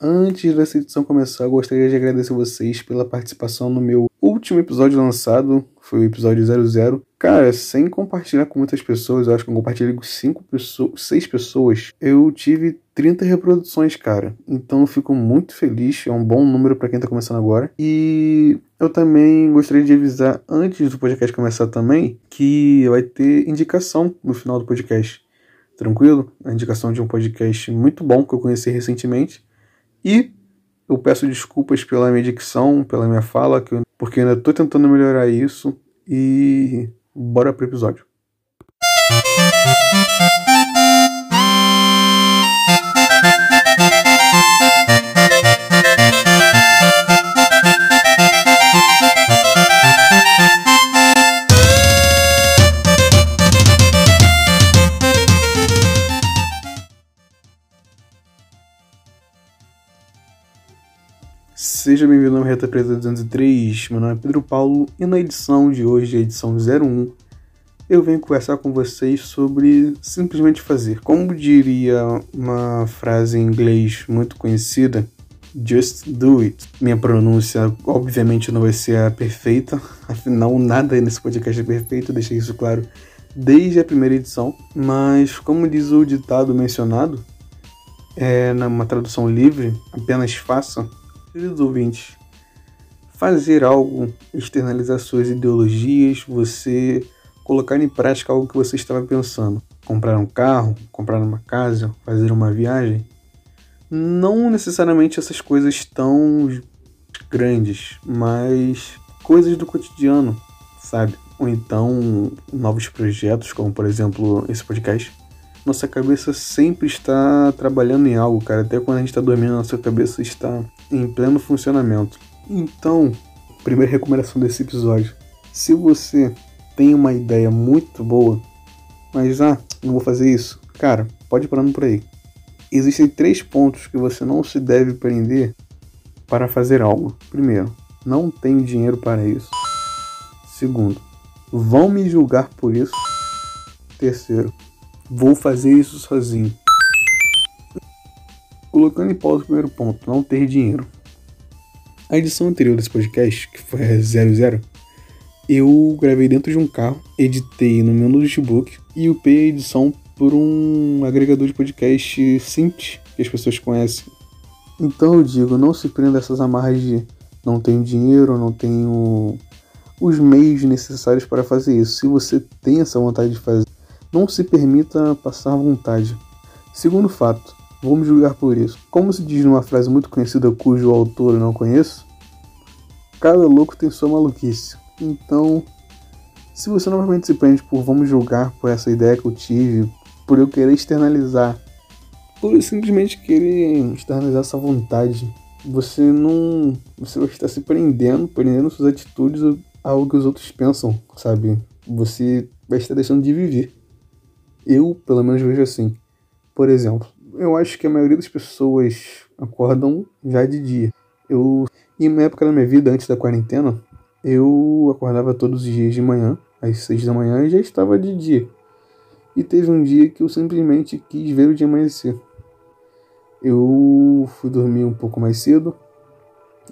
Antes dessa edição começar, eu gostaria de agradecer vocês pela participação no meu último episódio lançado, foi o episódio 00. Cara, sem compartilhar com muitas pessoas, eu acho que eu compartilhei com 5 pessoas, 6 pessoas, eu tive 30 reproduções, cara. Então eu fico muito feliz, é um bom número para quem tá começando agora. E eu também gostaria de avisar antes do podcast começar também que vai ter indicação no final do podcast. Tranquilo? A indicação de um podcast muito bom que eu conheci recentemente. E eu peço desculpas pela minha dicção, pela minha fala, porque eu ainda estou tentando melhorar isso. E bora pro episódio. Seja bem-vindo ao Reta Preta 203, meu nome é Pedro Paulo e na edição de hoje, edição 01, eu venho conversar com vocês sobre simplesmente fazer. Como diria uma frase em inglês muito conhecida, Just do it. Minha pronúncia, obviamente, não vai ser a perfeita, afinal, nada nesse podcast é perfeito, deixei isso claro desde a primeira edição. Mas, como diz o ditado mencionado, é, numa tradução livre, apenas faça Queridos ouvintes, fazer algo, externalizar suas ideologias, você colocar em prática algo que você estava pensando. Comprar um carro, comprar uma casa, fazer uma viagem. Não necessariamente essas coisas tão grandes, mas coisas do cotidiano, sabe? Ou então novos projetos, como por exemplo esse podcast nossa cabeça sempre está trabalhando em algo, cara. Até quando a gente está dormindo, nossa cabeça está em pleno funcionamento. Então, primeira recomendação desse episódio: se você tem uma ideia muito boa, mas ah, não vou fazer isso, cara, pode ir parando por aí. Existem três pontos que você não se deve prender para fazer algo. Primeiro, não tenho dinheiro para isso. Segundo, vão me julgar por isso. Terceiro, Vou fazer isso sozinho. Colocando em pausa o primeiro ponto, não ter dinheiro. A edição anterior desse podcast, que foi a 00, eu gravei dentro de um carro, editei no meu notebook e upei a edição por um agregador de podcast Synth, que as pessoas conhecem. Então eu digo, não se prenda essas amarras de não tenho dinheiro, não tenho os meios necessários para fazer isso. Se você tem essa vontade de fazer, não se permita passar vontade. Segundo fato, vou me julgar por isso. Como se diz numa frase muito conhecida cujo autor eu não conheço, cada louco tem sua maluquice. Então, se você novamente se prende por vamos julgar por essa ideia que eu tive, por eu querer externalizar, por simplesmente querer externalizar essa vontade, você não. Você vai estar se prendendo, prendendo suas atitudes a algo que os outros pensam, sabe? Você vai estar deixando de viver. Eu, pelo menos, vejo assim. Por exemplo, eu acho que a maioria das pessoas acordam já de dia. Eu, em uma época da minha vida, antes da quarentena, eu acordava todos os dias de manhã, às seis da manhã, e já estava de dia. E teve um dia que eu simplesmente quis ver o dia amanhecer. Eu fui dormir um pouco mais cedo,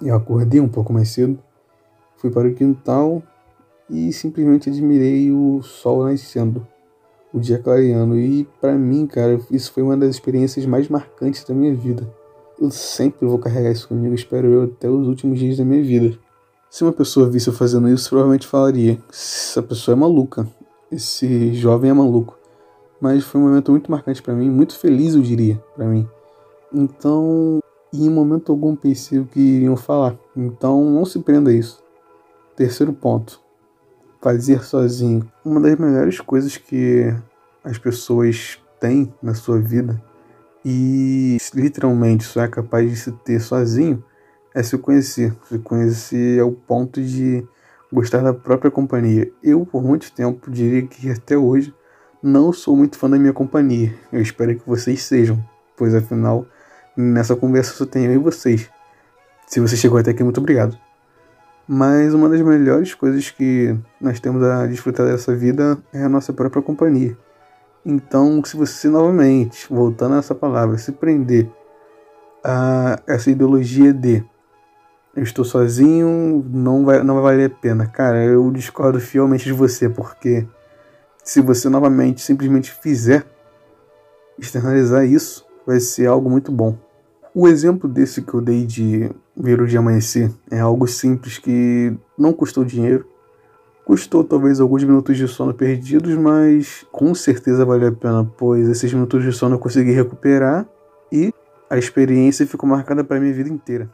eu acordei um pouco mais cedo, fui para o quintal e simplesmente admirei o sol nascendo o dia clareando. E para mim, cara, isso foi uma das experiências mais marcantes da minha vida. Eu sempre vou carregar isso comigo, espero eu, até os últimos dias da minha vida. Se uma pessoa visse eu fazendo isso, provavelmente falaria: essa pessoa é maluca, esse jovem é maluco. Mas foi um momento muito marcante para mim, muito feliz, eu diria, para mim. Então, em momento algum pensei o que iriam falar. Então, não se prenda a isso. Terceiro ponto: fazer sozinho. Uma das melhores coisas que as pessoas têm na sua vida e literalmente só é capaz de se ter sozinho é se conhecer. Se conhecer ao ponto de gostar da própria companhia. Eu, por muito tempo, diria que até hoje não sou muito fã da minha companhia. Eu espero que vocês sejam, pois afinal, nessa conversa só tenho eu e vocês. Se você chegou até aqui, muito obrigado. Mas uma das melhores coisas que nós temos a desfrutar dessa vida é a nossa própria companhia. Então, se você novamente, voltando a essa palavra, se prender a essa ideologia de eu estou sozinho, não vai, não vai valer a pena. Cara, eu discordo fielmente de você, porque se você novamente simplesmente fizer externalizar isso, vai ser algo muito bom. O exemplo desse que eu dei de ver o dia amanhecer é algo simples que não custou dinheiro. Custou talvez alguns minutos de sono perdidos, mas com certeza valeu a pena, pois esses minutos de sono eu consegui recuperar e a experiência ficou marcada para minha vida inteira.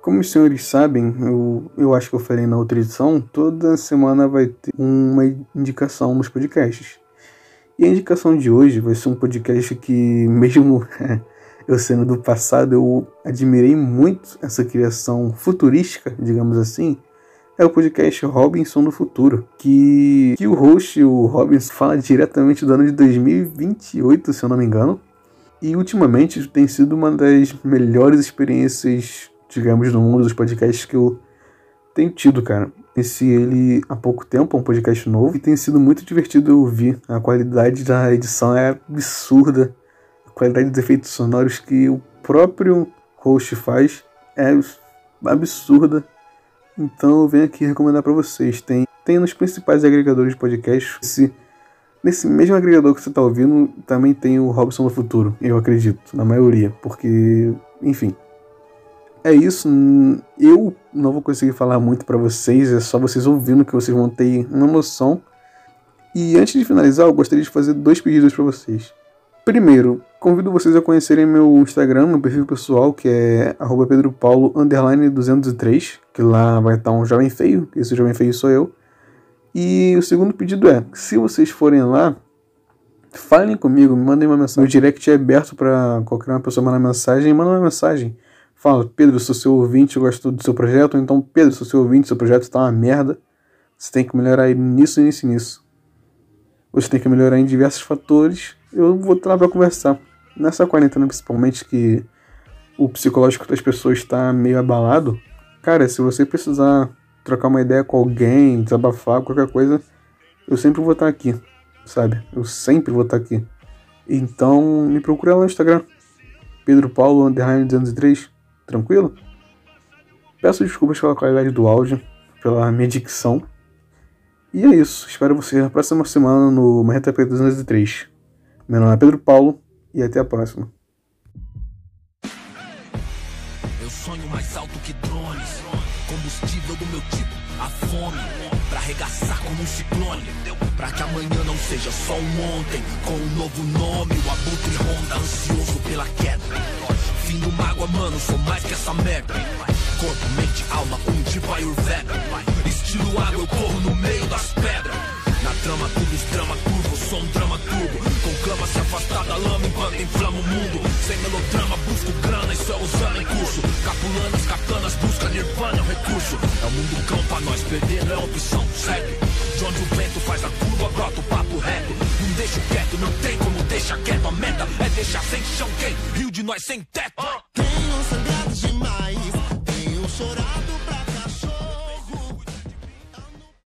Como os senhores sabem, eu, eu acho que eu falei na outra edição, toda semana vai ter uma indicação nos podcasts. E a indicação de hoje vai ser um podcast que, mesmo eu sendo do passado, eu admirei muito essa criação futurística, digamos assim. É o podcast Robinson do Futuro, que, que o host, o Robinson, fala diretamente do ano de 2028, se eu não me engano. E ultimamente tem sido uma das melhores experiências digamos, no mundo dos podcasts que eu tenho tido, cara. Esse ele há pouco tempo, é um podcast novo, e tem sido muito divertido ouvir. A qualidade da edição é absurda. A qualidade dos efeitos sonoros que o próprio host faz é absurda. Então eu venho aqui recomendar para vocês. Tem, tem nos principais agregadores de podcast. Esse, nesse mesmo agregador que você está ouvindo, também tem o Robson do Futuro, eu acredito, na maioria. Porque, enfim, é isso. Eu não vou conseguir falar muito para vocês, é só vocês ouvindo que vocês vão ter uma noção. E antes de finalizar, eu gostaria de fazer dois pedidos para vocês. Primeiro, convido vocês a conhecerem meu Instagram, meu perfil pessoal, que é pedropaulo_203, que lá vai estar um jovem feio, esse jovem feio sou eu. E o segundo pedido é, se vocês forem lá, falem comigo, me mandem uma mensagem. O direct é aberto para qualquer uma pessoa mandar mensagem, manda uma mensagem fala, Pedro, sou seu ouvinte, eu gosto do seu projeto, ou então, Pedro, sou seu ouvinte, seu projeto está uma merda, você tem que melhorar nisso, nisso nisso. Você tem que melhorar em diversos fatores, eu vou estar lá para conversar. Nessa quarentena, principalmente, que o psicológico das pessoas está meio abalado, cara, se você precisar trocar uma ideia com alguém, desabafar, qualquer coisa, eu sempre vou estar aqui, sabe? Eu sempre vou estar aqui. Então, me procura lá no Instagram, Pedro Paulo, underline 203. Tranquilo? Peço desculpas pela qualidade do áudio, pela minha dicção. E é isso. Espero você na próxima semana no Marreta Preta 203. Meu nome é Pedro Paulo e até a próxima. Eu sonho mais alto que drones, combustível do meu tipo, a fome, pra arregaçar como um ciclone. Pra que amanhã não seja só um ontem, com um novo nome, o abutre ronda ansioso pela queda fim do mágoa, mano, sou mais que essa merda. Corpo, mente, alma, um tipo Ayurveda. Estilo água, eu corro no meio das pedras. Na trama, tudo estrama curvo, sou um drama turbo. Com cama se afastar da lama enquanto inflama o mundo. Sem melodrama, busco grana, isso é usando em curso. Capulanas, katanas, busca nirvana, é um recurso. É o mundo cão pra nós, perder não é opção, segue. De onde o vento faz a curva, brota o papo reto. Não deixo quieto, não tem como deixar quieto. Meta é deixar sem chão quem? Rio de nós sem teto. Tenho sangrado demais, tenho chorado.